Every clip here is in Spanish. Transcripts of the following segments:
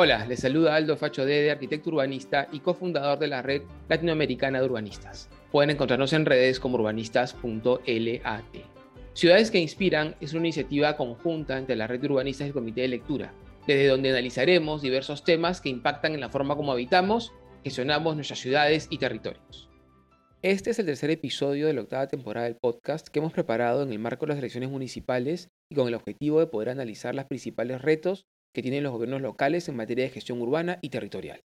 Hola, les saluda Aldo Facho Dede, arquitecto urbanista y cofundador de la red latinoamericana de urbanistas. Pueden encontrarnos en redes como urbanistas.lat. Ciudades que Inspiran es una iniciativa conjunta entre la red de urbanistas y el Comité de Lectura, desde donde analizaremos diversos temas que impactan en la forma como habitamos, gestionamos nuestras ciudades y territorios. Este es el tercer episodio de la octava temporada del podcast que hemos preparado en el marco de las elecciones municipales y con el objetivo de poder analizar los principales retos que tienen los gobiernos locales en materia de gestión urbana y territorial.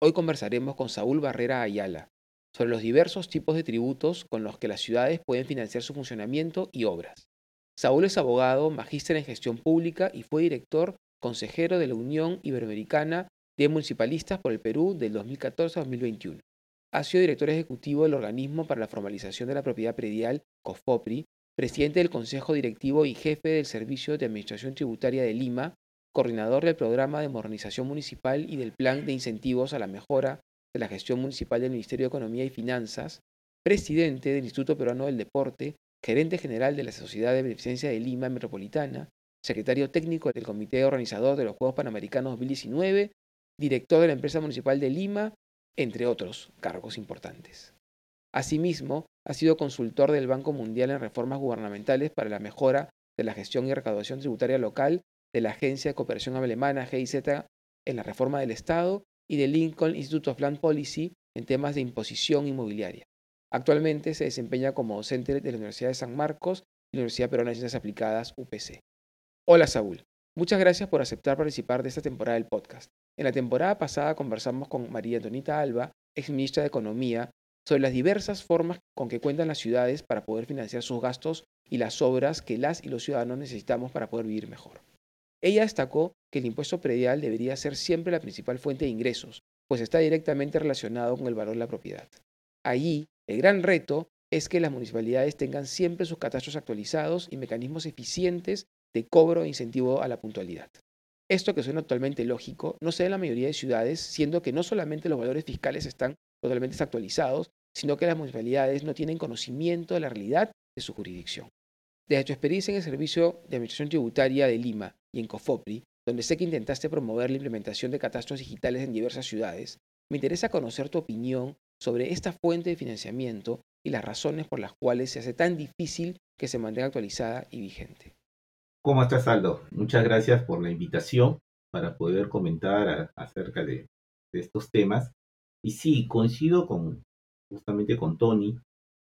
Hoy conversaremos con Saúl Barrera Ayala sobre los diversos tipos de tributos con los que las ciudades pueden financiar su funcionamiento y obras. Saúl es abogado, magíster en gestión pública y fue director consejero de la Unión Iberoamericana de Municipalistas por el Perú del 2014 a 2021. Ha sido director ejecutivo del Organismo para la Formalización de la Propiedad Predial, COFOPRI, presidente del Consejo Directivo y jefe del Servicio de Administración Tributaria de Lima coordinador del programa de modernización municipal y del plan de incentivos a la mejora de la gestión municipal del Ministerio de Economía y Finanzas, presidente del Instituto Peruano del Deporte, gerente general de la Sociedad de Beneficencia de Lima Metropolitana, secretario técnico del Comité Organizador de los Juegos Panamericanos 2019, director de la Empresa Municipal de Lima, entre otros cargos importantes. Asimismo, ha sido consultor del Banco Mundial en reformas gubernamentales para la mejora de la gestión y recaudación tributaria local de la Agencia de Cooperación Alemana GIZ en la reforma del Estado y del Lincoln Institute of Land Policy en temas de imposición inmobiliaria. Actualmente se desempeña como docente de la Universidad de San Marcos y la Universidad Peruana de Ciencias Aplicadas UPC. Hola Saúl, muchas gracias por aceptar participar de esta temporada del podcast. En la temporada pasada conversamos con María Antonita Alba, ex ministra de Economía, sobre las diversas formas con que cuentan las ciudades para poder financiar sus gastos y las obras que las y los ciudadanos necesitamos para poder vivir mejor. Ella destacó que el impuesto predial debería ser siempre la principal fuente de ingresos, pues está directamente relacionado con el valor de la propiedad. Allí, el gran reto es que las municipalidades tengan siempre sus catastros actualizados y mecanismos eficientes de cobro e incentivo a la puntualidad. Esto que suena totalmente lógico no se da en la mayoría de ciudades, siendo que no solamente los valores fiscales están totalmente actualizados, sino que las municipalidades no tienen conocimiento de la realidad de su jurisdicción. Desde tu experiencia en el Servicio de Administración Tributaria de Lima y en COFOPRI, donde sé que intentaste promover la implementación de catastros digitales en diversas ciudades, me interesa conocer tu opinión sobre esta fuente de financiamiento y las razones por las cuales se hace tan difícil que se mantenga actualizada y vigente. ¿Cómo estás, Aldo? Muchas gracias por la invitación para poder comentar acerca de, estos temas. Y sí, coincido con justamente con Tony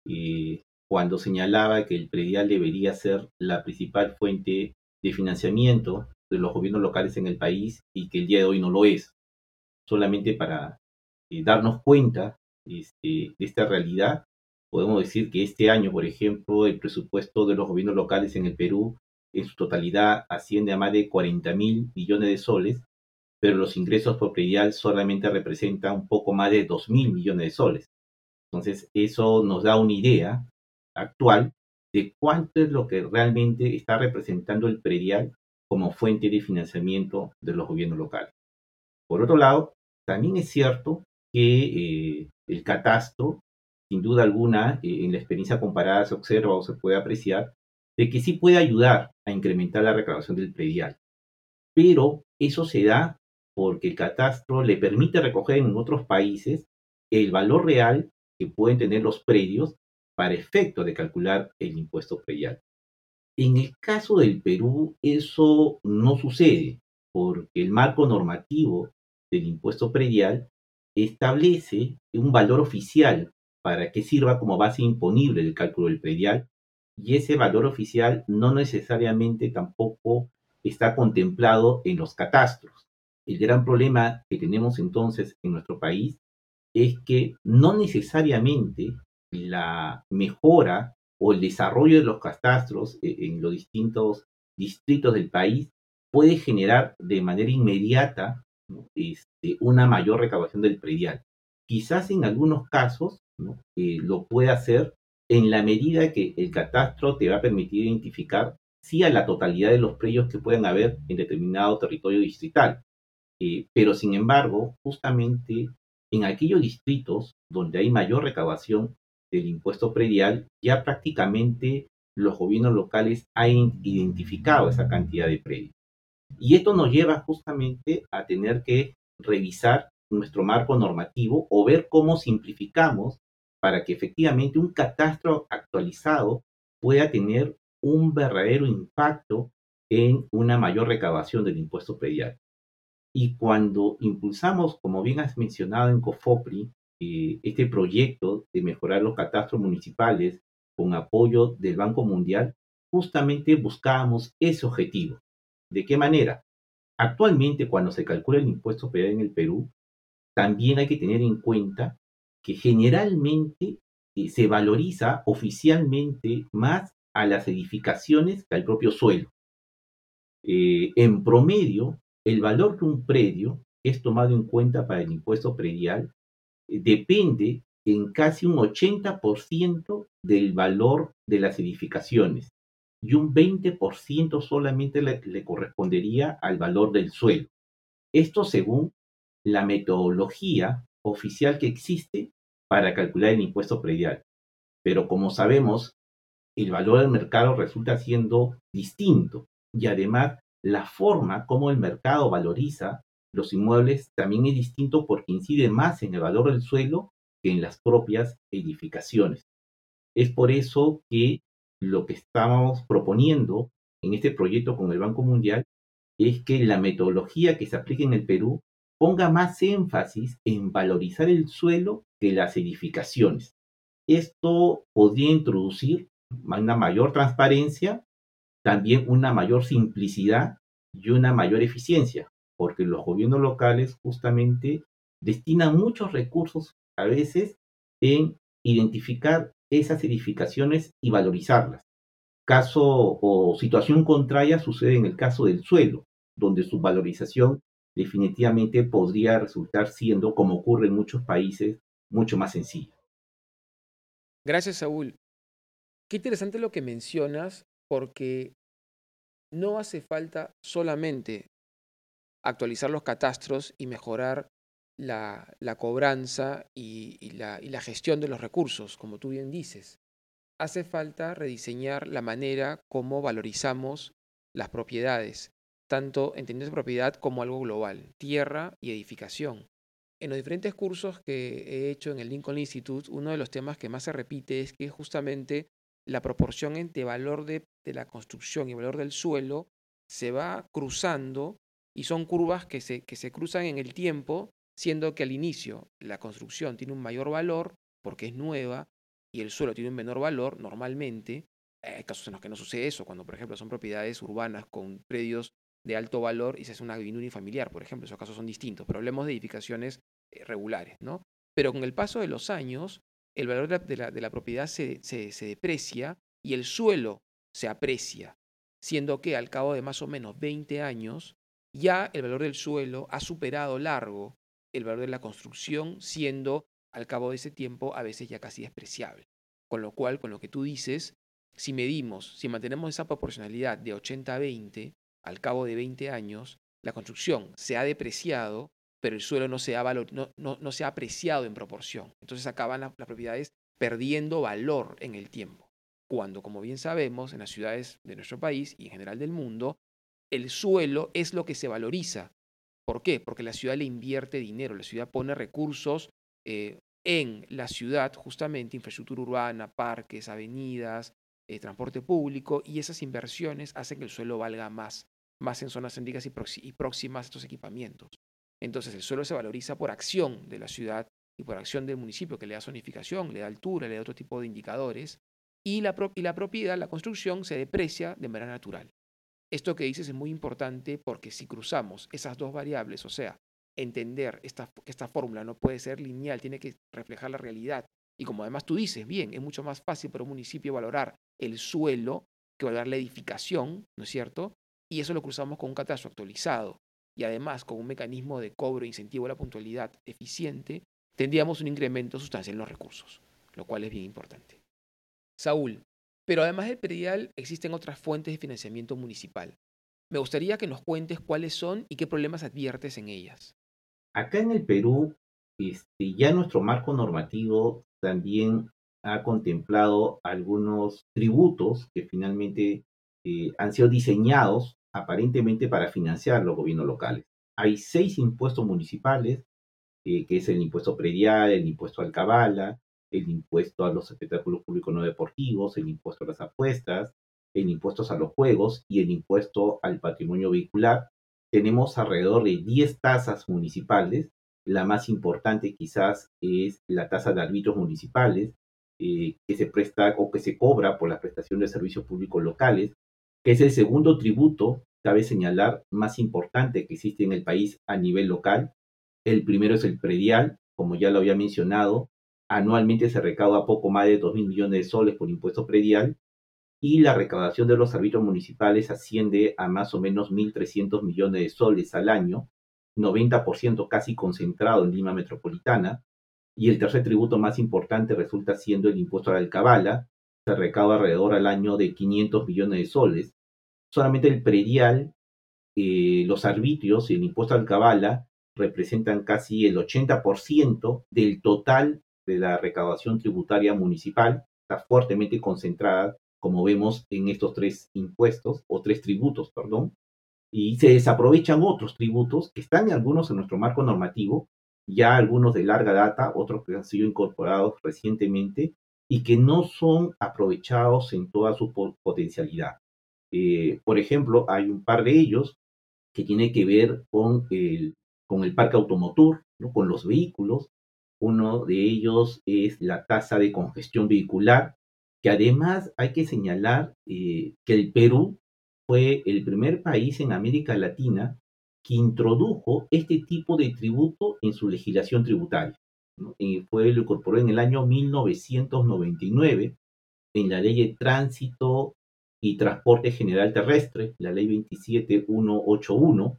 eh, cuando señalaba que el predial debería ser la principal fuente de financiamiento de los gobiernos locales en el país y que el día de hoy no lo es. Solamente para eh, darnos cuenta este, de esta realidad, podemos decir que este año, por ejemplo, el presupuesto de los gobiernos locales en el Perú en su totalidad asciende a más de 40 mil millones de soles, pero los ingresos por predial solamente representan un poco más de 2 mil millones de soles. Entonces, eso nos da una idea actual de cuánto es lo que realmente está representando el predial como fuente de financiamiento de los gobiernos locales. Por otro lado, también es cierto que eh, el catastro, sin duda alguna, eh, en la experiencia comparada se observa o se puede apreciar, de que sí puede ayudar a incrementar la recaudación del predial. Pero eso se da porque el catastro le permite recoger en otros países el valor real que pueden tener los predios para efecto de calcular el impuesto predial. En el caso del Perú, eso no sucede, porque el marco normativo del impuesto predial establece un valor oficial para que sirva como base imponible del cálculo del predial, y ese valor oficial no necesariamente tampoco está contemplado en los catastros. El gran problema que tenemos entonces en nuestro país es que no necesariamente la mejora o el desarrollo de los catastros eh, en los distintos distritos del país puede generar de manera inmediata este, una mayor recaudación del predial. Quizás en algunos casos eh, lo puede hacer en la medida que el catastro te va a permitir identificar sí a la totalidad de los predios que puedan haber en determinado territorio distrital. Eh, pero sin embargo, justamente en aquellos distritos donde hay mayor recaudación del impuesto predial, ya prácticamente los gobiernos locales han identificado esa cantidad de predios. Y esto nos lleva justamente a tener que revisar nuestro marco normativo o ver cómo simplificamos para que efectivamente un catastro actualizado pueda tener un verdadero impacto en una mayor recaudación del impuesto predial. Y cuando impulsamos, como bien has mencionado en COFOPRI, este proyecto de mejorar los catastros municipales con apoyo del Banco Mundial, justamente buscábamos ese objetivo. ¿De qué manera? Actualmente, cuando se calcula el impuesto predial en el Perú, también hay que tener en cuenta que generalmente eh, se valoriza oficialmente más a las edificaciones que al propio suelo. Eh, en promedio, el valor de un predio es tomado en cuenta para el impuesto predial eh, depende en casi un 80% del valor de las edificaciones y un 20% solamente le, correspondería al valor del suelo. Esto según la metodología oficial que existe para calcular el impuesto predial. Pero como sabemos, el valor del mercado resulta siendo distinto y además la forma como el mercado valoriza los inmuebles también es distinto porque incide más en el valor del suelo que en las propias edificaciones. Es por eso que lo que estamos proponiendo en este proyecto con el Banco Mundial es que la metodología que se aplique en el Perú ponga más énfasis en valorizar el suelo que las edificaciones. Esto podría introducir una mayor transparencia, también una mayor simplicidad y una mayor eficiencia, porque los gobiernos locales justamente destinan muchos recursos a veces en identificar esas edificaciones y valorizarlas. Caso o situación contraria sucede en el caso del suelo, donde su valorización definitivamente podría resultar siendo, como ocurre en muchos países, mucho más sencilla. Gracias, Saúl. Qué interesante lo que mencionas, porque no hace falta solamente actualizar los catastros y mejorar la, cobranza y, la, gestión de los recursos, como tú bien dices. Hace falta rediseñar la manera como valorizamos las propiedades, tanto entendiendo propiedad como algo global, tierra y edificación. En los diferentes cursos que he hecho en el Lincoln Institute, uno de los temas que más se repite es que justamente la proporción entre valor de, la construcción y valor del suelo se va cruzando y son curvas que se, que se cruzan en el tiempo, siendo que al inicio la construcción tiene un mayor valor porque es nueva y el suelo tiene un menor valor normalmente. Hay casos en los que no sucede eso, cuando por ejemplo son propiedades urbanas con predios de alto valor y se hace una vivienda unifamiliar, por ejemplo, esos casos son distintos, pero hablemos de edificaciones eh, regulares, ¿no? Pero con el paso de los años, el valor de la, de la, propiedad se, se, deprecia y el suelo se aprecia, siendo que al cabo de más o menos 20 años, ya el valor del suelo ha superado largo el valor de la construcción, siendo al cabo de ese tiempo a veces ya casi despreciable. Con lo cual, con lo que tú dices, si medimos, si mantenemos esa proporcionalidad de 80-20, al cabo de 20 años, la construcción se ha depreciado pero el suelo no se ha, no, no, se ha apreciado en proporción. Entonces acaban las propiedades perdiendo valor en el tiempo. Cuando, como bien sabemos, en las ciudades de nuestro país y en general del mundo, el suelo es lo que se valoriza. ¿Por qué? Porque la ciudad le invierte dinero, la ciudad pone recursos eh, en la ciudad, justamente infraestructura urbana, parques, avenidas, eh, transporte público, y esas inversiones hacen que el suelo valga más, más en zonas céntricas y próximas a estos equipamientos. Entonces el suelo se valoriza por acción de la ciudad y por acción del municipio, que le da zonificación, le da altura, le da otro tipo de indicadores, y la, y la propiedad, la construcción, se deprecia de manera natural. Esto que dices es muy importante porque si cruzamos esas dos variables, o sea, entender esta, esta fórmula no puede ser lineal, tiene que reflejar la realidad, y como además tú dices, bien, es mucho más fácil para un municipio valorar el suelo que valorar la edificación, ¿no es cierto? Y eso lo cruzamos con un catastro actualizado, y además con un mecanismo de cobro e incentivo a la puntualidad eficiente, tendríamos un incremento sustancial en los recursos, lo cual es bien importante. Saúl, pero además del predial existen otras fuentes de financiamiento municipal. Me gustaría que nos cuentes cuáles son y qué problemas adviertes en ellas. Acá en el Perú, este, ya nuestro marco normativo también ha contemplado algunos tributos que finalmente eh, han sido diseñados aparentemente para financiar los gobiernos locales. Hay seis impuestos municipales, eh, que es el impuesto predial, el impuesto al cabala, el impuesto a los espectáculos públicos no deportivos, el impuesto a las apuestas, el impuesto a los juegos y el impuesto al patrimonio vehicular. Tenemos alrededor de 10 tasas municipales. La más importante quizás es la tasa de árbitros municipales, eh, que se presta o que se cobra por la prestación de servicios públicos locales, que es el segundo tributo, cabe señalar, más importante que existe en el país a nivel local. El primero es el predial, como ya lo había mencionado, anualmente se recauda poco más de 2 mil millones de soles por impuesto predial y la recaudación de los árbitros municipales asciende a más o menos 1.300 millones de soles al año, 90% casi concentrado en Lima Metropolitana, y el tercer tributo más importante resulta siendo el impuesto a la alcabala, se recauda alrededor al año de 500 millones de soles. Solamente el predial, eh, los arbitrios y el impuesto a la alcabala representan casi el 80% del total de la recaudación tributaria municipal, está fuertemente concentrada, como vemos en estos tres impuestos, o tres tributos, perdón, y se desaprovechan otros tributos que están algunos en nuestro marco normativo, ya algunos de larga data, otros que han sido incorporados recientemente y que no son aprovechados en toda su potencialidad. Eh, por ejemplo, hay un par de ellos que tiene que ver con el, con el parque automotor, ¿no? con los vehículos. Uno de ellos es la tasa de congestión vehicular, que además hay que señalar eh, que el Perú fue el primer país en América Latina que introdujo este tipo de tributo en su legislación tributaria. fue, lo incorporó en el año 1999 en la ley de tránsito y transporte general terrestre, la ley 27181,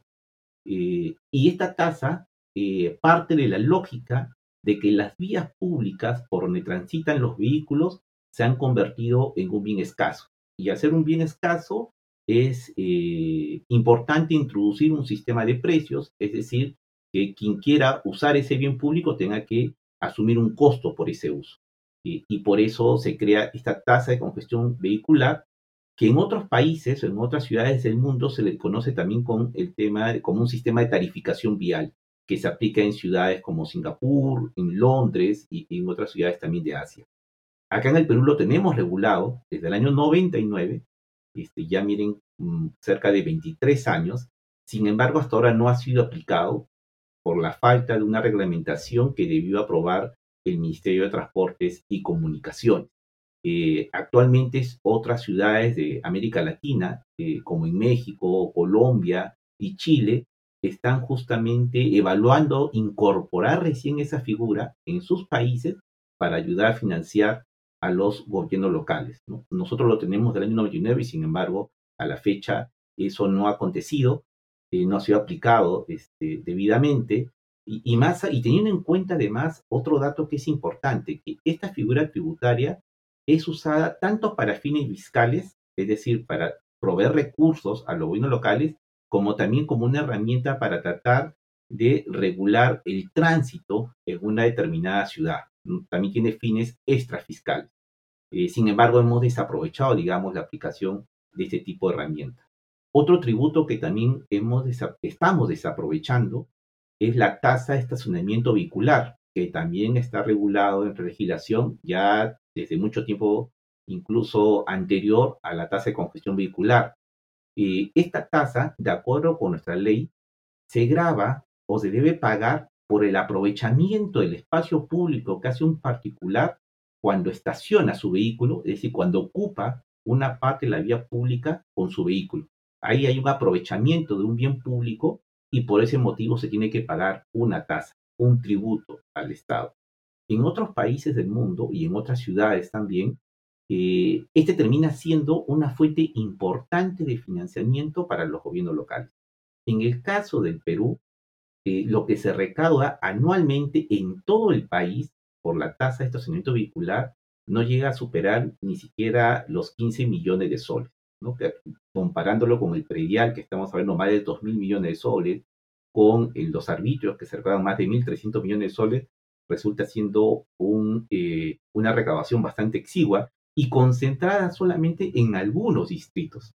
eh, y esta tasa eh, parte de la lógica de que las vías públicas por donde transitan los vehículos se han convertido en un bien escaso. Y ser un bien escaso, es eh, importante introducir un sistema de precios, es decir, que quien quiera usar ese bien público tenga que asumir un costo por ese uso. y por eso se crea esta tasa de congestión vehicular, que en otros países o en otras ciudades del mundo se le conoce también con el tema, como un sistema de tarificación vial, que se aplica en ciudades como Singapur, en Londres y en otras ciudades también de Asia. Acá en el Perú lo tenemos regulado desde el año 99 este, ya miren, mm, cerca de 23 años. Sin embargo, hasta ahora no ha sido aplicado por la falta de una reglamentación que debió aprobar el Ministerio de Transportes y Comunicaciones. Eh, actualmente otras ciudades de América Latina, eh, como en México, Colombia y Chile, están justamente evaluando incorporar recién esa figura en sus países para ayudar a financiar a los gobiernos locales. Nosotros lo tenemos del año 99 y sin embargo a la fecha eso no ha acontecido, eh, no ha sido aplicado este, debidamente y, más, y teniendo en cuenta además otro dato que es importante, que esta figura tributaria es usada tanto para fines fiscales, es decir, para proveer recursos a los gobiernos locales, como también como una herramienta para tratar de regular el tránsito en una determinada ciudad. También tiene fines extrafiscales. Eh, sin embargo, hemos desaprovechado, digamos, la aplicación de este tipo de herramienta. Otro tributo que también hemos estamos desaprovechando es la tasa de estacionamiento vehicular, que también está regulado en legislación ya desde mucho tiempo, incluso anterior a la tasa de congestión vehicular. Eh, esta tasa, de acuerdo con nuestra ley, se graba o se debe pagar por el aprovechamiento del espacio público que hace un particular cuando estaciona su vehículo, es decir, cuando ocupa una parte de la vía pública con su vehículo. Ahí hay un aprovechamiento de un bien público y por ese motivo se tiene que pagar una tasa, un tributo al Estado. En otros países del mundo y en otras ciudades también, eh, este termina siendo una fuente importante de financiamiento para los gobiernos locales. En el caso del Perú, eh, lo que se recauda anualmente en todo el país por la tasa de estacionamiento vehicular no llega a superar ni siquiera los 15 millones de soles. comparándolo con el predial, que estamos hablando más de 2 mil millones de soles, con los arbitrios, que se recaudan más de 1.300 millones de soles, resulta siendo eh, una recaudación bastante exigua y concentrada solamente en algunos distritos.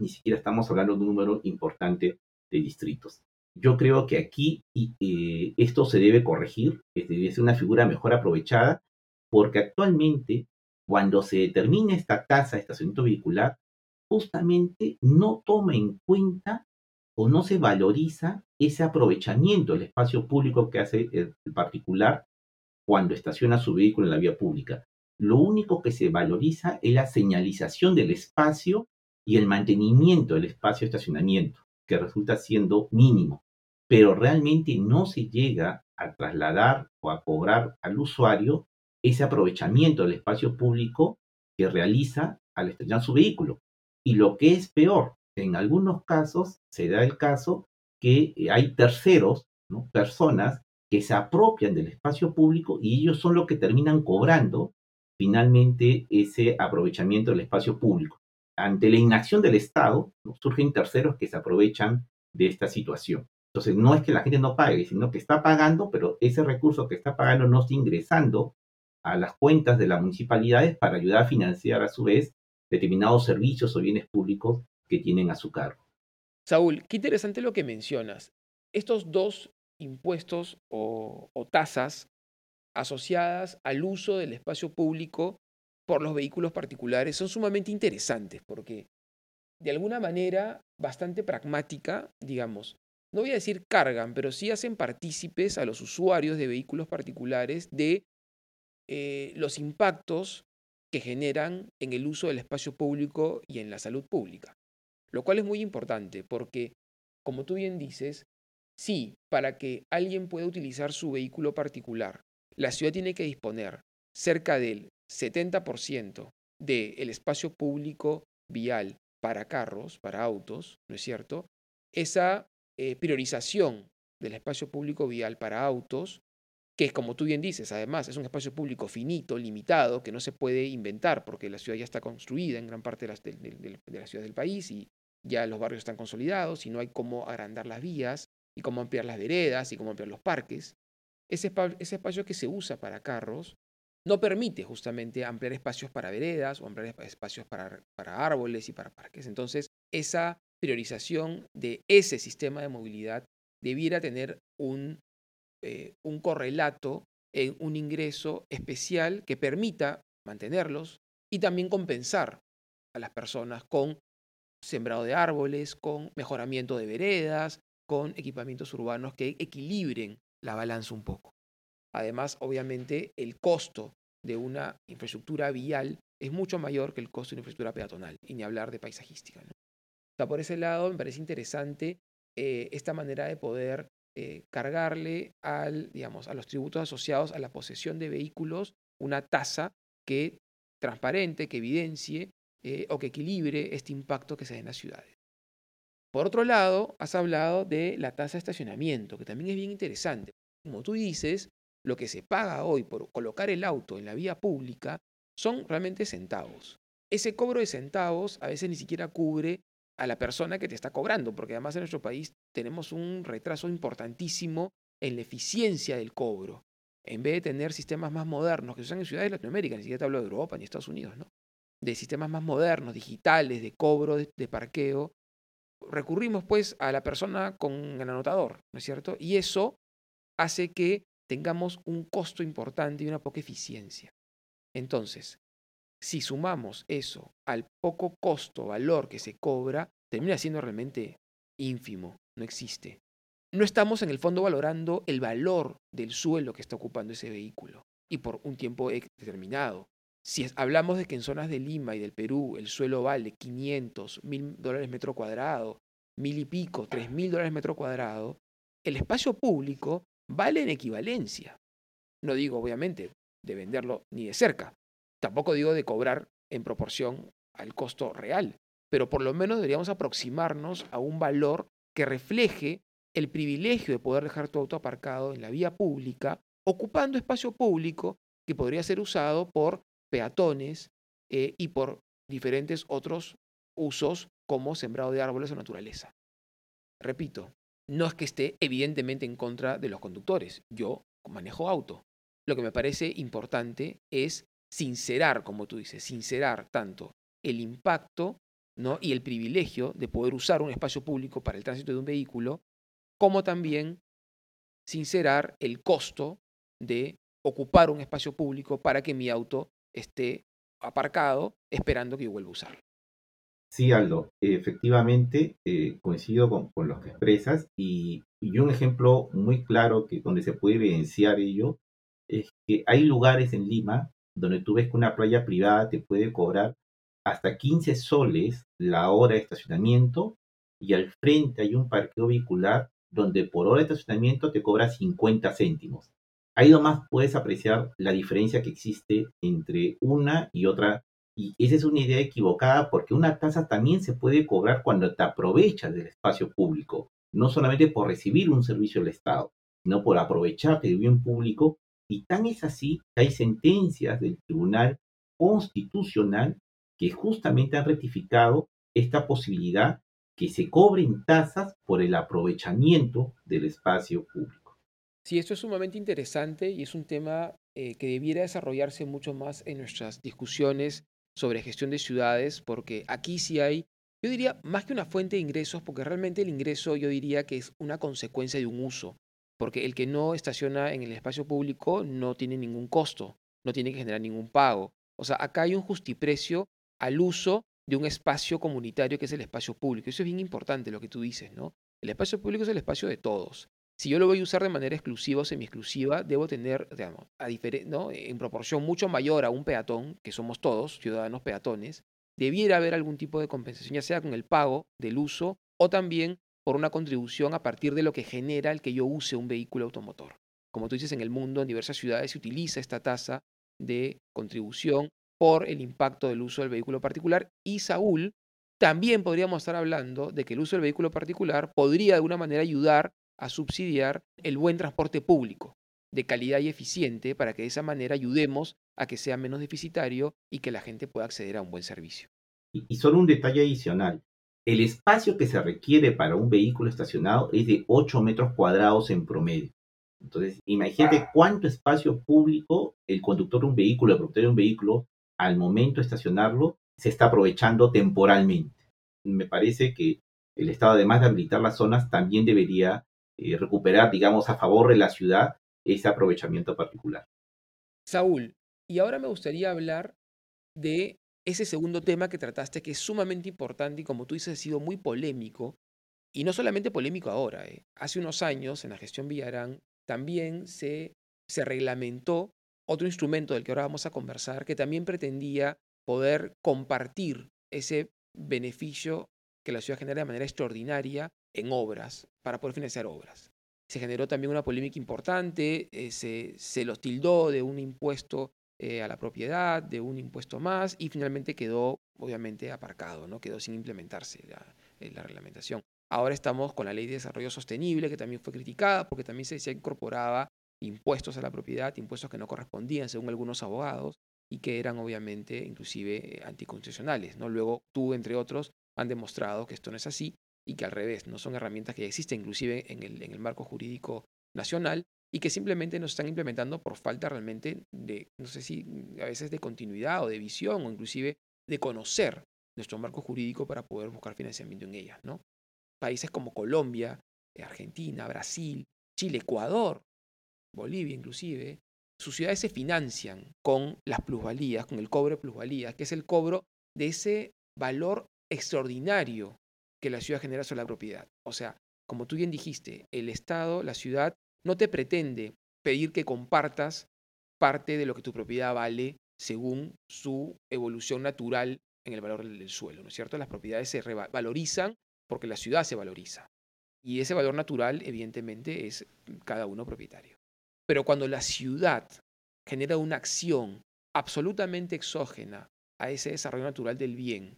ni siquiera estamos hablando de un número importante de distritos. Yo creo que aquí eh, esto se debe corregir, debe ser una figura mejor aprovechada, porque actualmente cuando se determina esta tasa de estacionamiento vehicular, justamente no toma en cuenta o no se valoriza ese aprovechamiento del espacio público que hace el particular cuando estaciona su vehículo en la vía pública. Lo único que se valoriza es la señalización del espacio y el mantenimiento del espacio de estacionamiento, que resulta siendo mínimo. Pero realmente no se llega a trasladar o a cobrar al usuario ese aprovechamiento del espacio público que realiza al estacionar su vehículo. Y lo que es peor, en algunos casos se da el caso que hay terceros, personas que se apropian del espacio público y ellos son los que terminan cobrando finalmente ese aprovechamiento del espacio público. Ante la inacción del Estado, surgen terceros que se aprovechan de esta situación. Entonces, no es que la gente no pague, sino que está pagando, pero ese recurso que está pagando no está ingresando a las cuentas de las municipalidades para ayudar a financiar a su vez determinados servicios o bienes públicos que tienen a su cargo. Saúl, qué interesante lo que mencionas. Estos dos impuestos o, tasas asociadas al uso del espacio público por los vehículos particulares son sumamente interesantes porque de alguna manera bastante pragmática, digamos, no voy a decir cargan, pero sí hacen partícipes a los usuarios de vehículos particulares de eh, los impactos que generan en el uso del espacio público y en la salud pública. Lo cual es muy importante porque, como tú bien dices, Sí, para que alguien pueda utilizar su vehículo particular, la ciudad tiene que disponer cerca del 70% del espacio público vial para carros, para autos, ¿no es cierto? Esa eh, priorización del espacio público vial para autos, que como tú bien dices, además es un espacio público finito, limitado, que no se puede inventar porque la ciudad ya está construida en gran parte de las, de, la ciudad del país y ya los barrios están consolidados y no hay cómo agrandar las vías y cómo ampliar las veredas y cómo ampliar los parques. Ese, ese espacio que se usa para carros no permite justamente ampliar espacios para veredas o ampliar espacios para, para árboles y para parques. Entonces, esa priorización de ese sistema de movilidad debiera tener un, eh, un correlato en un ingreso especial que permita mantenerlos y también compensar a las personas con sembrado de árboles, con mejoramiento de veredas, con equipamientos urbanos que equilibren la balanza un poco. Además, obviamente, el costo de una infraestructura vial es mucho mayor que el costo de una infraestructura peatonal, y ni hablar de paisajística. ¿no? por ese lado me parece interesante eh, esta manera de poder eh, cargarle al, digamos, a los tributos asociados a la posesión de vehículos una tasa que transparente, que evidencie eh, o que equilibre este impacto que se da en las ciudades. Por otro lado, has hablado de la tasa de estacionamiento, que también es bien interesante. Como tú dices, lo que se paga hoy por colocar el auto en la vía pública son realmente centavos. Ese cobro de centavos a veces ni siquiera cubre a la persona que te está cobrando, porque además en nuestro país tenemos un retraso importantísimo en la eficiencia del cobro. En vez de tener sistemas más modernos que se usan en ciudades de Latinoamérica, ni siquiera te hablo de Europa ni Estados Unidos, ¿no? De sistemas más modernos, digitales, de cobro de parqueo, recurrimos pues a la persona con el anotador, ¿no es cierto? Y eso hace que tengamos un costo importante y una poca eficiencia. Entonces, si sumamos eso al poco costo, valor que se cobra, termina siendo realmente ínfimo, no existe. No estamos en el fondo valorando el valor del suelo que está ocupando ese vehículo y por un tiempo determinado. Si hablamos de que en zonas de Lima y del Perú el suelo vale 500, 1000 dólares metro cuadrado, mil y pico, tres mil dólares metro cuadrado, el espacio público vale en equivalencia. No digo, obviamente, de venderlo ni de cerca. Tampoco digo de cobrar en proporción al costo real. Pero por lo menos deberíamos aproximarnos a un valor que refleje el privilegio de poder dejar tu auto aparcado en la vía pública, ocupando espacio público que podría ser usado por peatones eh, y por diferentes otros usos como sembrado de árboles o naturaleza. Repito, no es que esté evidentemente en contra de los conductores. Yo manejo auto. Lo que me parece importante es sincerar, como tú dices, sincerar tanto el impacto ¿no? y el privilegio de poder usar un espacio público para el tránsito de un vehículo, como también sincerar el costo de ocupar un espacio público para que mi auto esté aparcado esperando que yo vuelva a usarlo. Sí, Aldo, efectivamente eh, coincido con, con, lo que expresas y, y, un ejemplo muy claro que donde se puede evidenciar ello es que hay lugares en Lima donde tú ves que una playa privada te puede cobrar hasta 15 soles la hora de estacionamiento y al frente hay un parqueo vehicular donde por hora de estacionamiento te cobra 50 céntimos. Ahí nomás puedes apreciar la diferencia que existe entre una y otra. Y esa es una idea equivocada porque una tasa también se puede cobrar cuando te aprovechas del espacio público, no solamente por recibir un servicio del Estado, sino por aprovecharte del bien público. Y tan es así que hay sentencias del Tribunal Constitucional que justamente han rectificado esta posibilidad que se cobren tasas por el aprovechamiento del espacio público. Sí, esto es sumamente interesante y es un tema eh, que debiera desarrollarse mucho más en nuestras discusiones sobre gestión de ciudades, porque aquí sí hay, yo diría, más que una fuente de ingresos, porque realmente el ingreso yo diría que es una consecuencia de un uso, porque el que no estaciona en el espacio público no tiene ningún costo, no tiene que generar ningún pago. O sea, acá hay un justiprecio al uso de un espacio comunitario que es el espacio público. Eso es bien importante lo que tú dices, ¿no? El espacio público es el espacio de todos. Si yo lo voy a usar de manera exclusiva o semi-exclusiva, debo tener, digamos, a ¿no? en proporción mucho mayor a un peatón, que somos todos, ciudadanos peatones, debiera haber algún tipo de compensación, ya sea con el pago del uso o también por una contribución a partir de lo que genera el que yo use un vehículo automotor. Como tú dices, en el mundo, en diversas ciudades se utiliza esta tasa de contribución por el impacto del uso del vehículo particular. Y Saúl, también podríamos estar hablando de que el uso del vehículo particular podría de alguna manera ayudar a subsidiar el buen transporte público de calidad y eficiente para que de esa manera ayudemos a que sea menos deficitario y que la gente pueda acceder a un buen servicio. Y, solo un detalle adicional. El espacio que se requiere para un vehículo estacionado es de 8 metros cuadrados en promedio. Entonces, imagínate cuánto espacio público el conductor de un vehículo, el propietario de un vehículo, al momento de estacionarlo, se está aprovechando temporalmente. Me parece que el Estado, además de habilitar las zonas, también debería eh, recuperar, digamos, a favor de la ciudad ese aprovechamiento particular. Saúl, y ahora me gustaría hablar de ese segundo tema que trataste, que es sumamente importante y como tú dices, ha sido muy polémico, y no solamente polémico ahora, eh. hace unos años en la gestión Villarán también se, se reglamentó otro instrumento del que ahora vamos a conversar, que también pretendía poder compartir ese beneficio que la ciudad genera de manera extraordinaria en obras, para poder financiar obras. Se generó también una polémica importante, eh, se, se, los tildó de un impuesto eh, a la propiedad, de un impuesto más, y finalmente quedó, obviamente, aparcado, ¿no? quedó sin implementarse la, eh, la reglamentación. Ahora estamos con la ley de desarrollo sostenible, que también fue criticada, porque también se, se incorporaba impuestos a la propiedad, impuestos que no correspondían según algunos abogados y que eran obviamente inclusive eh, anticonstitucionales. ¿no? Luego tú, entre otros, han demostrado que esto no es así y que al revés, no son herramientas que ya existen inclusive en el, en el marco jurídico nacional y que simplemente no se están implementando por falta realmente de, no sé si a veces de continuidad o de visión o inclusive de conocer nuestro marco jurídico para poder buscar financiamiento en ellas. ¿no? Países como Colombia, Argentina, Brasil, Chile, Ecuador, Bolivia inclusive, sus ciudades se financian con las plusvalías, con el cobro de plusvalías, que es el cobro de ese valor extraordinario que la ciudad genera sobre la propiedad. O sea, como tú bien dijiste, el Estado, la ciudad, no te pretende pedir que compartas parte de lo que tu propiedad vale según su evolución natural en el valor del suelo, ¿no es cierto? Las propiedades se valorizan porque la ciudad se valoriza. Y ese valor natural, evidentemente, es cada uno propietario. Pero cuando la ciudad genera una acción absolutamente exógena a ese desarrollo natural del bien,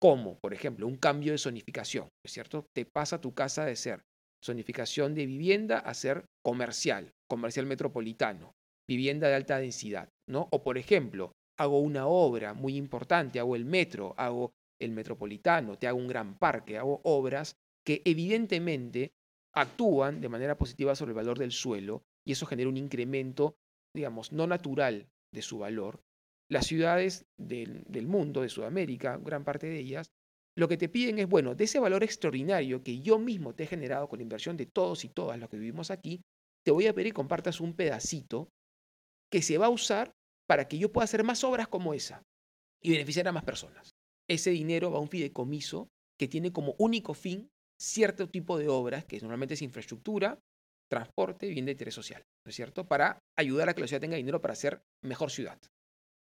como, por ejemplo, un cambio de zonificación, ¿es cierto? Te pasa tu casa de ser zonificación de vivienda a ser comercial, comercial metropolitano, vivienda de alta densidad, ¿no? O, por ejemplo, hago una obra muy importante, hago el metro, hago el metropolitano, te hago un gran parque, hago obras que evidentemente actúan de manera positiva sobre el valor del suelo y eso genera un incremento, digamos, no natural de su valor. Las ciudades del, mundo, de Sudamérica, gran parte de ellas, lo que te piden es, bueno, de ese valor extraordinario que yo mismo te he generado con la inversión de todos y todas los que vivimos aquí, te voy a pedir que compartas un pedacito que se va a usar para que yo pueda hacer más obras como esa y beneficiar a más personas. Ese dinero va a un fideicomiso que tiene como único fin cierto tipo de obras, que normalmente es infraestructura, transporte bien de interés social, ¿no es cierto? Para ayudar a que la ciudad tenga dinero para ser mejor ciudad.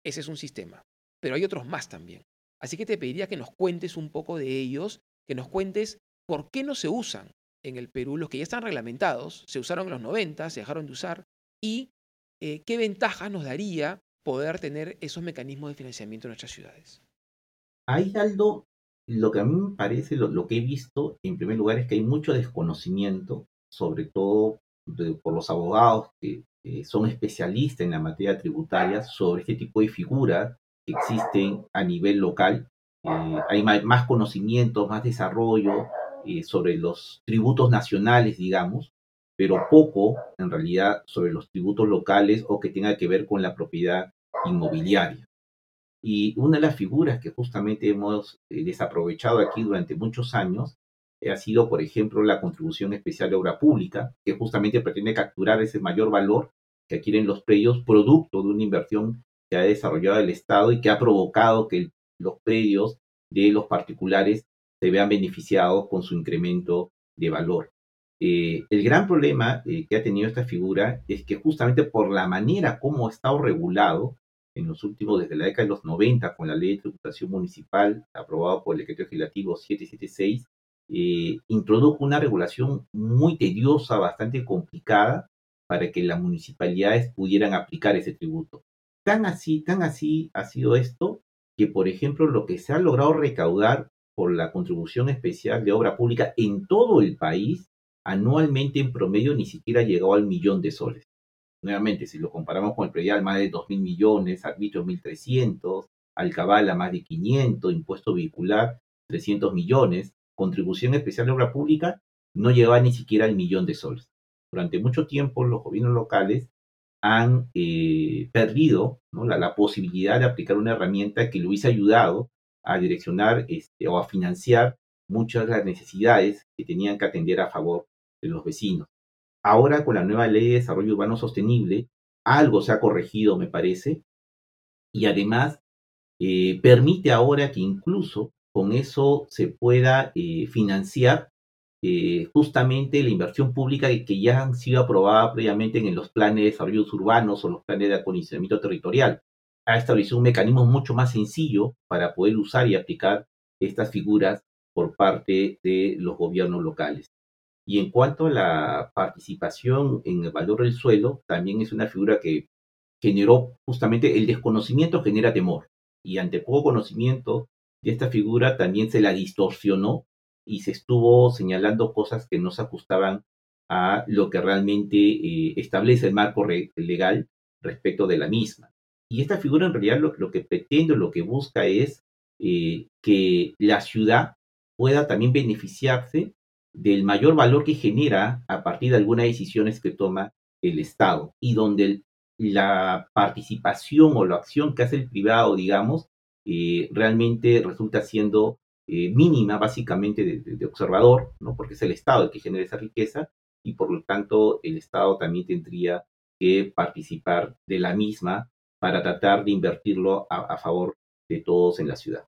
Ese es un sistema. Pero hay otros más también. Así que te pediría que nos cuentes un poco de ellos, que nos cuentes por qué no se usan en el Perú los que ya están reglamentados, se usaron en los 90, se dejaron de usar, y eh, qué ventajas nos daría poder tener esos mecanismos de financiamiento en nuestras ciudades. Hay algo, lo que a mí me parece, lo, que he visto, en primer lugar, es que hay mucho desconocimiento, sobre todo por los abogados que son especialistas en la materia tributaria, sobre este tipo de figuras que existen a nivel local. Eh, hay más, conocimiento, más desarrollo eh, sobre los tributos nacionales, digamos, pero poco en realidad sobre los tributos locales o que tenga que ver con la propiedad inmobiliaria. Y una de las figuras que justamente hemos eh, desaprovechado aquí durante muchos años ha sido, por ejemplo, la contribución especial de obra pública, que justamente pretende capturar ese mayor valor que adquieren los predios producto de una inversión que ha desarrollado el Estado y que ha provocado que los predios de los particulares se vean beneficiados con su incremento de valor. Eh, el gran problema eh, que ha tenido esta figura es que justamente por la manera como ha estado regulado en los últimos, desde la década de los 90, con la ley de tributación municipal aprobada por el decreto legislativo 776, eh, introdujo una regulación muy tediosa, bastante complicada, para que las municipalidades pudieran aplicar ese tributo. Tan así, tan así ha sido esto que, por ejemplo, lo que se ha logrado recaudar por la contribución especial de obra pública en todo el país, anualmente en promedio ni siquiera ha llegado al millón de soles. Nuevamente, si lo comparamos con el predial, más de 2.000 millones, arbitrio 1.300, alcabala más de 500, impuesto vehicular 300 millones, contribución especial de obra pública no llegaba ni siquiera al millón de soles. Durante mucho tiempo los gobiernos locales han eh, perdido la, posibilidad de aplicar una herramienta que le hubiese ayudado a direccionar este, o a financiar muchas de las necesidades que tenían que atender a favor de los vecinos. Ahora con la nueva ley de desarrollo urbano sostenible, algo se ha corregido, me parece, y además eh, permite ahora que incluso con eso se pueda eh, financiar eh, justamente la inversión pública que ya han sido aprobadas previamente en los planes de desarrollo urbanos o los planes de acondicionamiento territorial ha establecido un mecanismo mucho más sencillo para poder usar y aplicar estas figuras por parte de los gobiernos locales. Y en cuanto a la participación en el valor del suelo, también es una figura que generó justamente el desconocimiento genera temor. Y ante poco conocimiento de esta figura también se la distorsionó y se estuvo señalando cosas que no se ajustaban a lo que realmente eh, establece el marco legal respecto de la misma. Y esta figura en realidad lo, que pretende, lo que busca es eh, que la ciudad pueda también beneficiarse del mayor valor que genera a partir de algunas decisiones que toma el Estado y donde la participación o la acción que hace el privado, digamos, eh, realmente resulta siendo eh, mínima, básicamente, de, observador, ¿no? porque es el Estado el que genera esa riqueza y por lo tanto el Estado también tendría que participar de la misma para tratar de invertirlo a, favor de todos en la ciudad.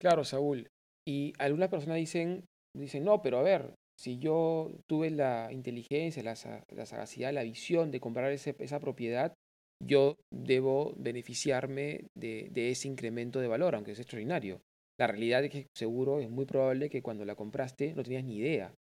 Claro, Saúl. Y algunas personas dicen, dicen, no, pero a ver, si yo tuve la inteligencia, la, sagacidad, la visión de comprar esa propiedad, yo debo beneficiarme de, ese incremento de valor, aunque es extraordinario. La realidad es que seguro es muy probable que cuando la compraste no tenías ni idea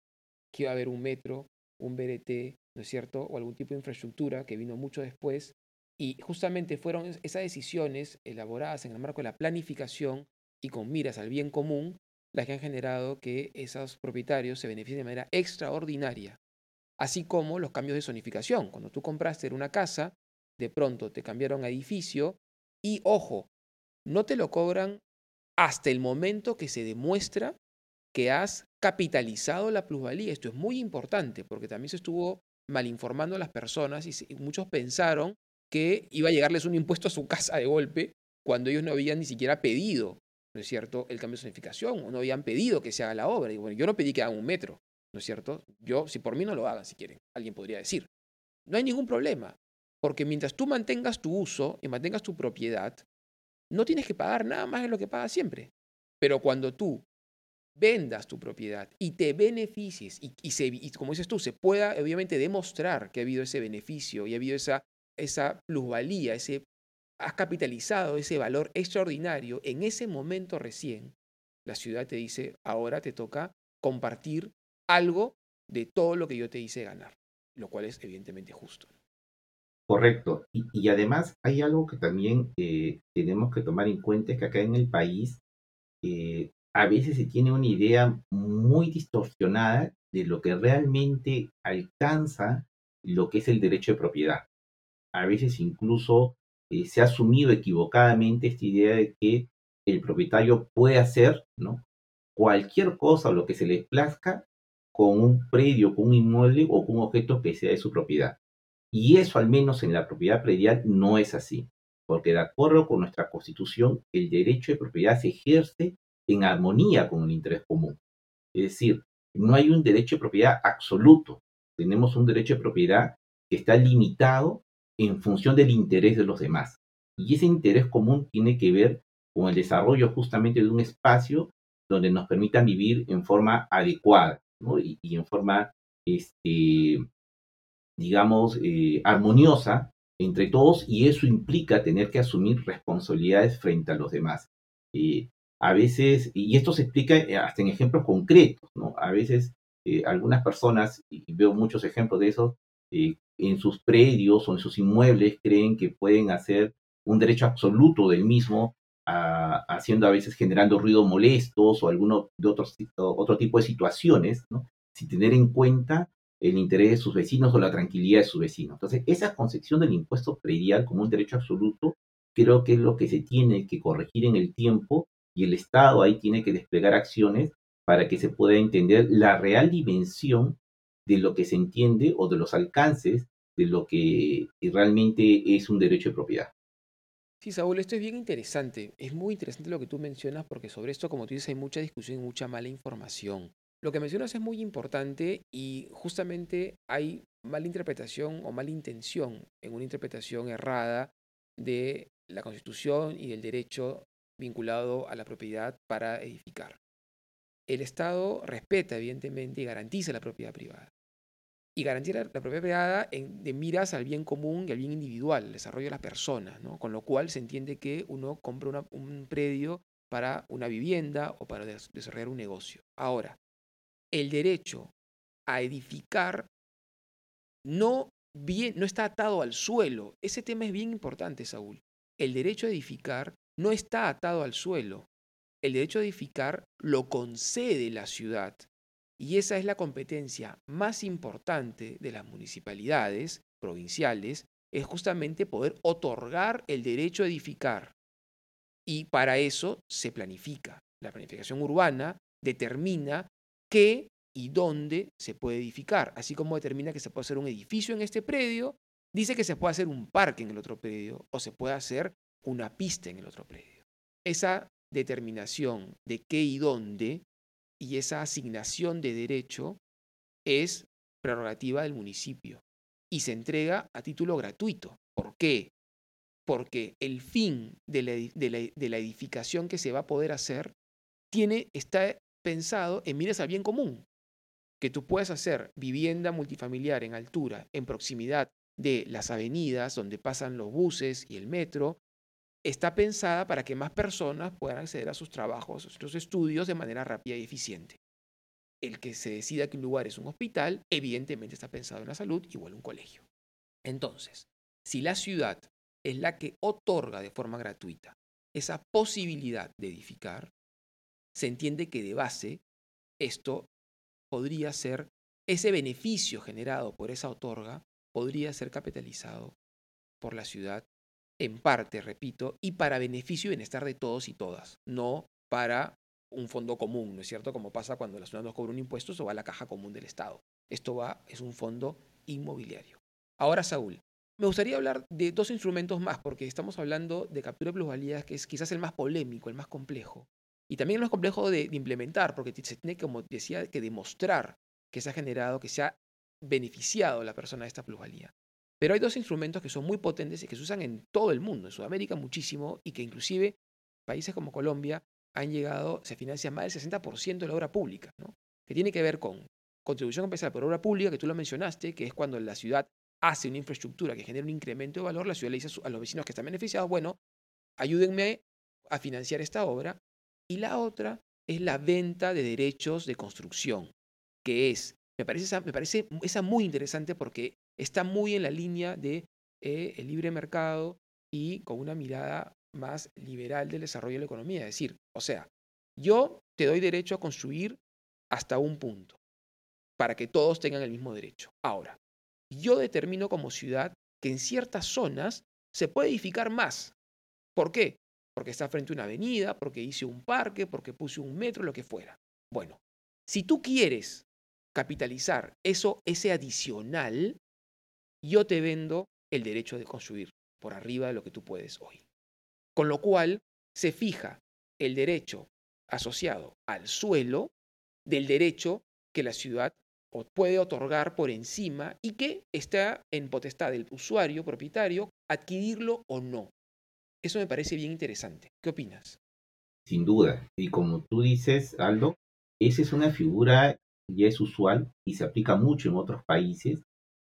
que iba a haber un metro, un BRT, ¿no es cierto? O algún tipo de infraestructura que vino mucho después y justamente fueron esas decisiones elaboradas en el marco de la planificación y con miras al bien común las que han generado que esos propietarios se beneficien de manera extraordinaria. Así como los cambios de zonificación. Cuando tú compraste una casa, de pronto te cambiaron a edificio y, ojo, no te lo cobran hasta el momento que se demuestra que has capitalizado la plusvalía. Esto es muy importante porque también se estuvo malinformando a las personas y muchos pensaron que iba a llegarles un impuesto a su casa de golpe cuando ellos no habían ni siquiera pedido ¿no es cierto?, el cambio de zonificación o no habían pedido que se haga la obra. Y bueno, yo no pedí que hagan un metro, ¿no es cierto? Yo, si por mí no lo hagan, si quieren, alguien podría decir. No hay ningún problema, porque mientras tú mantengas tu uso y mantengas tu propiedad, no tienes que pagar nada más de lo que pagas siempre. Pero cuando tú vendas tu propiedad y te beneficies y, y, como dices tú, se pueda obviamente demostrar que ha habido ese beneficio y ha habido esa, esa plusvalía, ese, has capitalizado ese valor extraordinario, en ese momento recién la ciudad te dice, ahora te toca compartir algo de todo lo que yo te hice ganar, lo cual es evidentemente justo. Correcto. Y, además hay algo que también eh, tenemos que tomar en cuenta, es que acá en el país eh, a veces se tiene una idea muy distorsionada de lo que realmente alcanza lo que es el derecho de propiedad. A veces incluso eh, se ha asumido equivocadamente esta idea de que el propietario puede hacer ¿no? cualquier cosa lo que se le plazca con un predio, con un inmueble o con un objeto que sea de su propiedad. Y eso al menos en la propiedad predial no es así, porque de acuerdo con nuestra constitución, el derecho de propiedad se ejerce en armonía con el interés común. Es decir, no hay un derecho de propiedad absoluto. Tenemos un derecho de propiedad que está limitado en función del interés de los demás. Y ese interés común tiene que ver con el desarrollo justamente de un espacio donde nos permitan vivir en forma adecuada y, en forma, este, digamos, eh, armoniosa entre todos y eso implica tener que asumir responsabilidades frente a los demás. Eh, a veces, y esto se explica eh, hasta en ejemplos concretos, ¿no? A veces eh, algunas personas, y veo muchos ejemplos de eso, en sus predios o en sus inmuebles creen que pueden hacer un derecho absoluto del mismo, haciendo a veces generando ruido molestos o alguno de otros, otro tipo de situaciones, ¿no? sin tener en cuenta el interés de sus vecinos o la tranquilidad de sus vecinos. Entonces, esa concepción del impuesto predial como un derecho absoluto creo que es lo que se tiene que corregir en el tiempo y el Estado ahí tiene que desplegar acciones para que se pueda entender la real dimensión de lo que se entiende o de los alcances de lo que realmente es un derecho de propiedad. Sí, Saúl, esto es bien interesante. Es muy interesante lo que tú mencionas porque sobre esto, como tú dices, hay mucha discusión y mucha mala información. Lo que mencionas es muy importante y justamente hay mala interpretación o mala intención en una interpretación errada de la Constitución y del derecho vinculado a la propiedad para edificar. El Estado respeta, evidentemente, y garantiza la propiedad privada. Y garantiza la propiedad privada de miras al bien común y al bien individual, al desarrollo de las personas, ¿no? con lo cual se entiende que uno compra un predio para una vivienda o para desarrollar un negocio. Ahora, el derecho a edificar no, bien, no está atado al suelo. Ese tema es bien importante, Saúl. El derecho a edificar no está atado al suelo. El derecho a edificar lo concede la ciudad y esa es la competencia más importante de las municipalidades provinciales, es justamente poder otorgar el derecho a edificar. Y para eso se planifica. La planificación urbana determina qué y dónde se puede edificar, así como determina que se puede hacer un edificio en este predio, dice que se puede hacer un parque en el otro predio o se puede hacer una pista en el otro predio. Esa determinación de qué y dónde y esa asignación de derecho es prerrogativa del municipio y se entrega a título gratuito. ¿Por qué? Porque el fin de la, edificación que se va a poder hacer tiene, está pensado en miras al bien común. Que tú puedas hacer vivienda multifamiliar en altura, en proximidad de las avenidas donde pasan los buses y el metro, está pensada para que más personas puedan acceder a sus trabajos, a sus estudios de manera rápida y eficiente. El que se decida que un lugar es un hospital, evidentemente está pensado en la salud, igual un colegio. Entonces, si la ciudad es la que otorga de forma gratuita esa posibilidad de edificar, se entiende que de base esto podría ser, ese beneficio generado por esa otorga podría ser capitalizado por la ciudad en parte, repito, y para beneficio y bienestar de todos y todas, no para un fondo común, ¿no es cierto? Como pasa cuando la ciudad nos cobra un impuesto, eso va a la caja común del Estado. Esto va, es un fondo inmobiliario. Ahora, Saúl, me gustaría hablar de dos instrumentos más, porque estamos hablando de captura de plusvalías, que es quizás el más polémico, el más complejo. Y también es complejo de, implementar, porque se tiene, como decía, que demostrar que se ha generado, que se ha beneficiado la persona de esta plusvalía. Pero hay dos instrumentos que son muy potentes y que se usan en todo el mundo, en Sudamérica muchísimo, y que inclusive países como Colombia han llegado, se financia más del 60% de la obra pública, que tiene que ver con contribución especial por obra pública, que tú lo mencionaste, que es cuando la ciudad hace una infraestructura que genera un incremento de valor, la ciudad le dice a los vecinos que están beneficiados, bueno, ayúdenme a financiar esta obra. Y la otra es la venta de derechos de construcción, que es, me parece esa, me parece esa muy interesante porque está muy en la línea de eh, libre mercado y con una mirada más liberal del desarrollo de la economía. Es decir, o sea, yo te doy derecho a construir hasta un punto, para que todos tengan el mismo derecho. Ahora, yo determino como ciudad que en ciertas zonas se puede edificar más. ¿Por qué? Porque está frente a una avenida, porque hice un parque, porque puse un metro, lo que fuera. Bueno, si tú quieres capitalizar eso, ese adicional, yo te vendo el derecho de construir por arriba de lo que tú puedes hoy. Con lo cual, se fija el derecho asociado al suelo del derecho que la ciudad puede otorgar por encima y que está en potestad del usuario propietario adquirirlo o no. Eso me parece bien interesante. ¿Qué opinas? Sin duda. Y como tú dices, Aldo, esa es una figura ya es usual y se aplica mucho en otros países,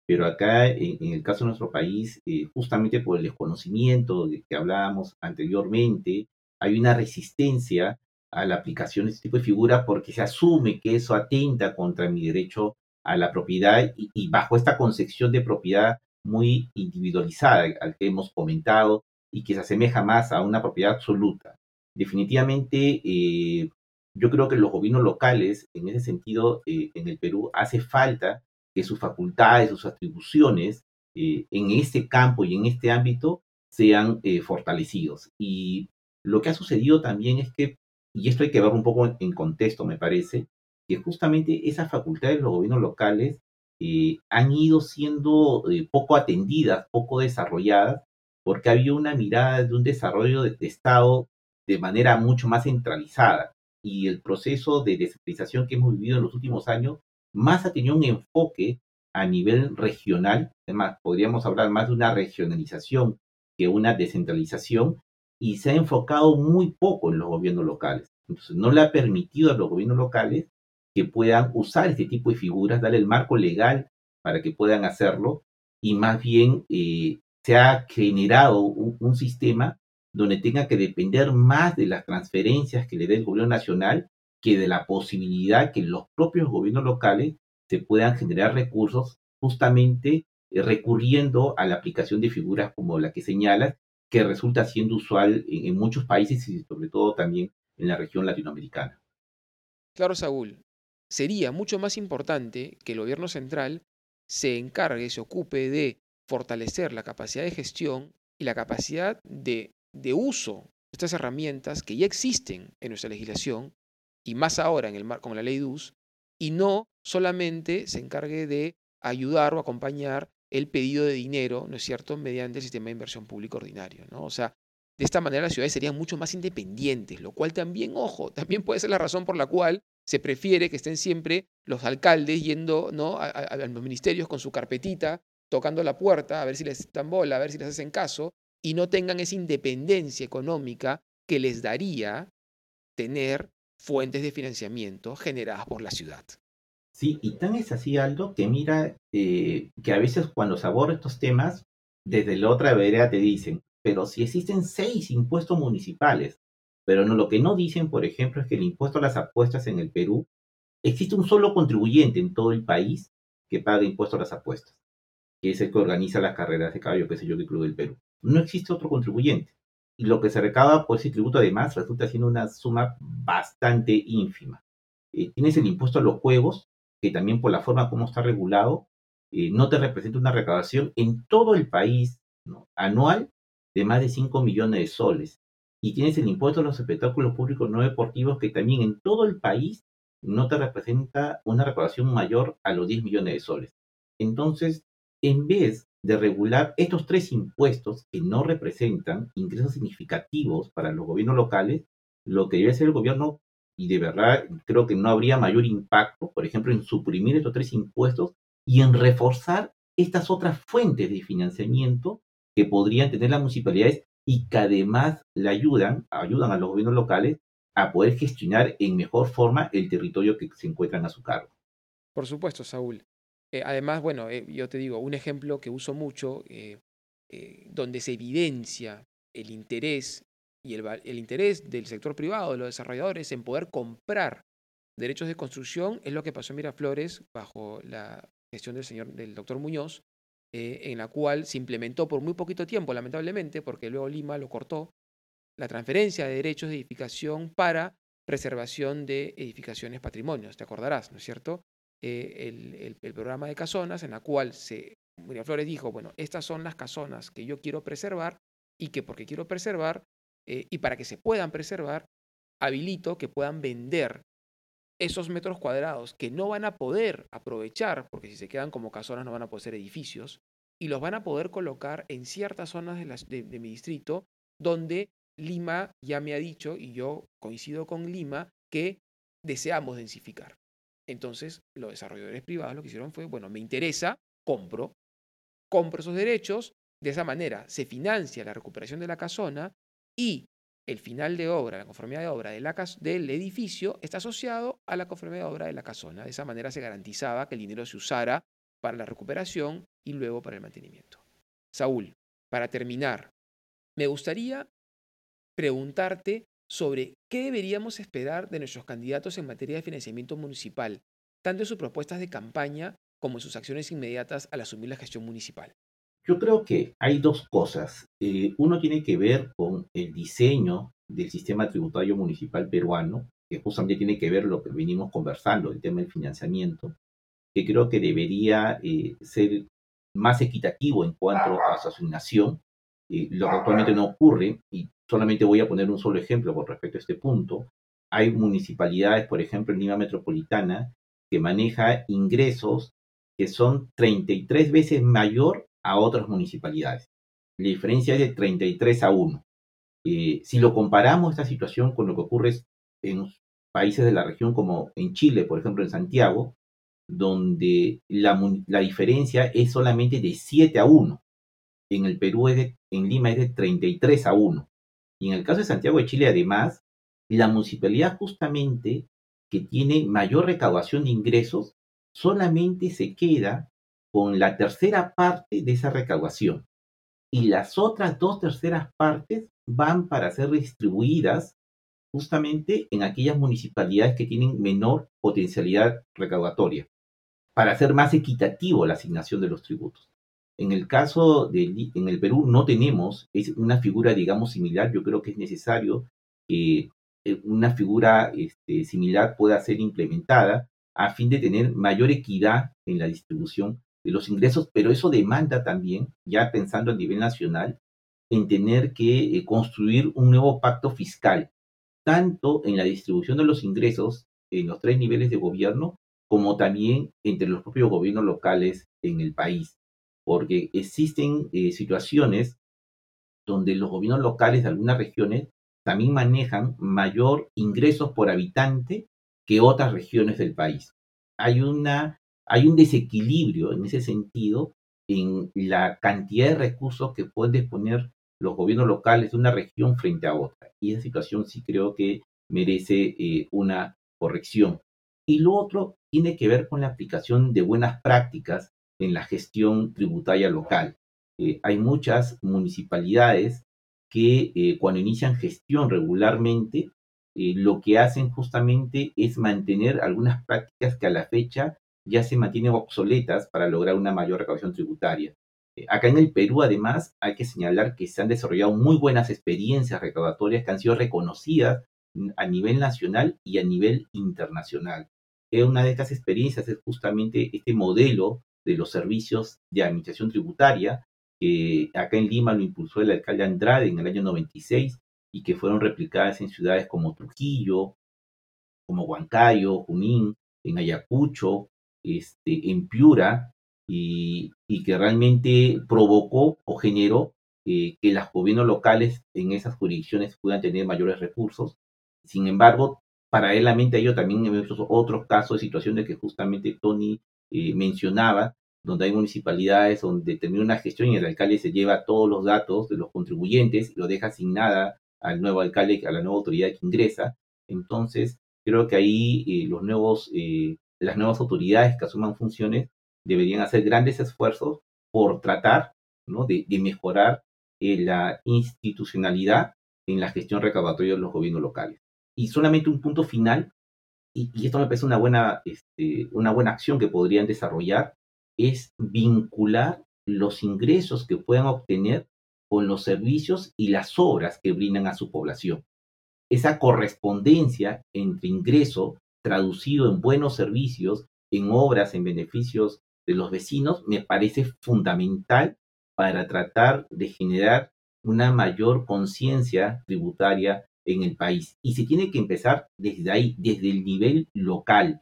pero acá, en, el caso de nuestro país, eh, justamente por el desconocimiento de que hablábamos anteriormente, hay una resistencia a la aplicación de este tipo de figura porque se asume que eso atenta contra mi derecho a la propiedad y, bajo esta concepción de propiedad muy individualizada al que hemos comentado y que se asemeja más a una propiedad absoluta. Definitivamente, eh, yo creo que los gobiernos locales, en ese sentido, eh, en el Perú, hace falta que sus facultades, sus atribuciones eh, en este campo y en este ámbito sean fortalecidos. Y lo que ha sucedido también es que y esto hay que verlo un poco en contexto, me parece, que justamente esas facultades de los gobiernos locales han ido siendo poco atendidas, poco desarrolladas, porque había una mirada de un desarrollo de, Estado de manera mucho más centralizada. Y el proceso de descentralización que hemos vivido en los últimos años más ha tenido un enfoque a nivel regional, además podríamos hablar más de una regionalización que una descentralización, y se ha enfocado muy poco en los gobiernos locales. Entonces, no le ha permitido a los gobiernos locales que puedan usar este tipo de figuras, darle el marco legal para que puedan hacerlo, y más bien eh, se ha generado un, sistema donde tenga que depender más de las transferencias que le dé el gobierno nacional que de la posibilidad que los propios gobiernos locales se puedan generar recursos justamente eh, recurriendo a la aplicación de figuras como la que señalas que resulta siendo usual en, muchos países y sobre todo también en la región latinoamericana. Claro, Saúl. Sería mucho más importante que el gobierno central se encargue, se ocupe de fortalecer la capacidad de gestión y la capacidad de, uso de estas herramientas que ya existen en nuestra legislación y más ahora en el, con la ley DUS, y no solamente se encargue de ayudar o acompañar el pedido de dinero, ¿no es cierto?, mediante el sistema de inversión pública ordinario, ¿no? O sea, de esta manera las ciudades serían mucho más independientes, lo cual también, ojo, también puede ser la razón por la cual se prefiere que estén siempre los alcaldes yendo ¿no? a, los ministerios con su carpetita, tocando la puerta, a ver si les dan bola, a ver si les hacen caso, y no tengan esa independencia económica que les daría tener fuentes de financiamiento generadas por la ciudad. Sí, y tan es así, Aldo, que mira eh, que a veces cuando se abordan estos temas, desde la otra vereda te dicen, pero si existen seis impuestos municipales, pero no, lo que no dicen, por ejemplo, es que el impuesto a las apuestas en el Perú, existe un solo contribuyente en todo el país que paga impuesto a las apuestas, que es el que organiza las carreras de caballo, que sé yo, que Club del Perú. No existe otro contribuyente. Y lo que se recaba por ese tributo, además, resulta siendo una suma bastante ínfima. Eh, tienes el impuesto a los juegos, que también por la forma como está regulado, eh, no te representa una recaudación en todo el país anual de más de 5 millones de soles. Y tienes el impuesto a los espectáculos públicos no deportivos que también en todo el país no te representa una recaudación mayor a los 10 millones de soles. Entonces, en vez de regular estos tres impuestos que no representan ingresos significativos para los gobiernos locales, lo que debe hacer el gobierno, y de verdad creo que no habría mayor impacto, por ejemplo, en suprimir estos tres impuestos y en reforzar estas otras fuentes de financiamiento que podrían tener las municipalidades y que además le ayudan, ayudan a los gobiernos locales a poder gestionar en mejor forma el territorio que se encuentran a su cargo. Por supuesto, Saúl. Eh, además, bueno, eh, yo te digo, un ejemplo que uso mucho, eh, donde se evidencia el interés y el, el, interés del sector privado, de los desarrolladores, en poder comprar derechos de construcción, es lo que pasó en Miraflores bajo la gestión del señor, del doctor Muñoz, en la cual se implementó por muy poquito tiempo, lamentablemente, porque luego Lima lo cortó, la transferencia de derechos de edificación para preservación de edificaciones patrimonios, te acordarás, ¿no es cierto? Eh, el, programa de casonas en la cual se, Flores dijo, bueno, estas son las casonas que yo quiero preservar y que porque quiero preservar eh, y para que se puedan preservar, habilito que puedan vender esos metros cuadrados que no van a poder aprovechar, porque si se quedan como casonas no van a poder ser edificios, y los van a poder colocar en ciertas zonas de mi distrito donde Lima ya me ha dicho, y yo coincido con Lima, que deseamos densificar. Entonces, los desarrolladores privados lo que hicieron fue, bueno, me interesa, compro, compro esos derechos, de esa manera se financia la recuperación de la casona y el final de obra, la conformidad de obra del edificio está asociado a la conformidad de obra de la casona. De esa manera se garantizaba que el dinero se usara para la recuperación y luego para el mantenimiento. Saúl, para terminar, me gustaría preguntarte sobre qué deberíamos esperar de nuestros candidatos en materia de financiamiento municipal, tanto en sus propuestas de campaña como en sus acciones inmediatas al asumir la gestión municipal. Yo creo que hay dos cosas. Eh, uno tiene que ver con el diseño del sistema tributario municipal peruano, que justamente tiene que ver lo que venimos conversando, el tema del financiamiento, que creo que debería eh, ser más equitativo en cuanto a su asignación, eh, lo que actualmente no ocurre, Solamente voy a poner un solo ejemplo con respecto a este punto. Hay municipalidades, por ejemplo, en Lima Metropolitana, que maneja ingresos que son 33 veces mayor a otras municipalidades. La diferencia es de 33 a 1. Eh, si lo comparamos esta situación con lo que ocurre en países de la región como en Chile, por ejemplo, en Santiago, donde la, diferencia es solamente de 7 a 1. En el Perú, es de, en Lima es de 33 a 1. Y en el caso de Santiago de Chile, además, la municipalidad justamente que tiene mayor recaudación de ingresos solamente se queda con la tercera parte de esa recaudación. Y las otras dos terceras partes van para ser distribuidas justamente en aquellas municipalidades que tienen menor potencialidad recaudatoria, para hacer más equitativo la asignación de los tributos. En el caso de en el Perú no tenemos una figura, digamos, similar. Yo creo que es necesario que eh, una figura este, similar pueda ser implementada a fin de tener mayor equidad en la distribución de los ingresos, pero eso demanda también, ya pensando a nivel nacional, en tener que eh, construir un nuevo pacto fiscal, tanto en la distribución de los ingresos en los tres niveles de gobierno, como también entre los propios gobiernos locales en el país porque existen eh, situaciones donde los gobiernos locales de algunas regiones también manejan mayor ingresos por habitante que otras regiones del país. Hay, una, hay un desequilibrio en ese sentido en la cantidad de recursos que pueden disponer los gobiernos locales de una región frente a otra. Y esa situación sí creo que merece eh, una corrección. Y lo otro tiene que ver con la aplicación de buenas prácticas en la gestión tributaria local. Eh, hay muchas municipalidades que eh, cuando inician gestión regularmente, eh, lo que hacen justamente es mantener algunas prácticas que a la fecha ya se mantienen obsoletas para lograr una mayor recaudación tributaria. acá en el Perú, además, hay que señalar que se han desarrollado muy buenas experiencias recaudatorias que han sido reconocidas a nivel nacional y a nivel internacional. una de estas experiencias es justamente este modelo de los servicios de administración tributaria, que acá en Lima lo impulsó el alcalde Andrade en el año 96 y que fueron replicadas en ciudades como Trujillo, como Huancayo, Junín, en Ayacucho, este, en Piura, y, que realmente provocó o generó eh, que los gobiernos locales en esas jurisdicciones puedan tener mayores recursos. Sin embargo, paralelamente a ello también hemos otros casos de situaciones que justamente Tony eh, mencionaba, donde hay municipalidades donde termina una gestión y el alcalde se lleva todos los datos de los contribuyentes y lo deja sin nada al nuevo alcalde, a la nueva autoridad que ingresa. Entonces, creo que ahí eh, los nuevos, eh, las nuevas autoridades que asuman funciones deberían hacer grandes esfuerzos por tratar ¿no? de, mejorar la institucionalidad en la gestión recaudatoria de los gobiernos locales. Y solamente un punto final, y, esto me parece una buena, este, una buena acción que podrían desarrollar, es vincular los ingresos que puedan obtener con los servicios y las obras que brindan a su población. Esa correspondencia entre ingreso traducido en buenos servicios, en obras, en beneficios de los vecinos, me parece fundamental para tratar de generar una mayor conciencia tributaria en el país. Y se tiene que empezar desde ahí, desde el nivel local.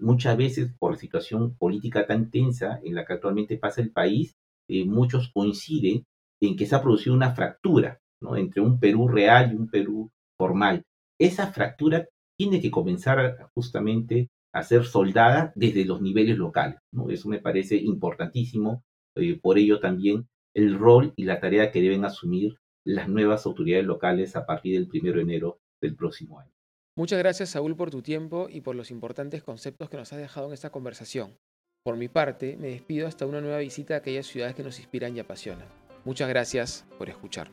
Muchas veces por situación política tan tensa en la que actualmente pasa el país, eh, muchos coinciden en que se ha producido una fractura ¿no? entre un Perú real y un Perú formal. Esa fractura tiene que comenzar justamente a ser soldada desde los niveles locales. ¿no? Eso me parece importantísimo. Eh, por ello también el rol y la tarea que deben asumir las nuevas autoridades locales a partir del 1 de enero del próximo año. Muchas gracias, Saúl, por tu tiempo y por los importantes conceptos que nos has dejado en esta conversación. Por mi parte, me despido hasta una nueva visita a aquellas ciudades que nos inspiran y apasionan. Muchas gracias por escuchar.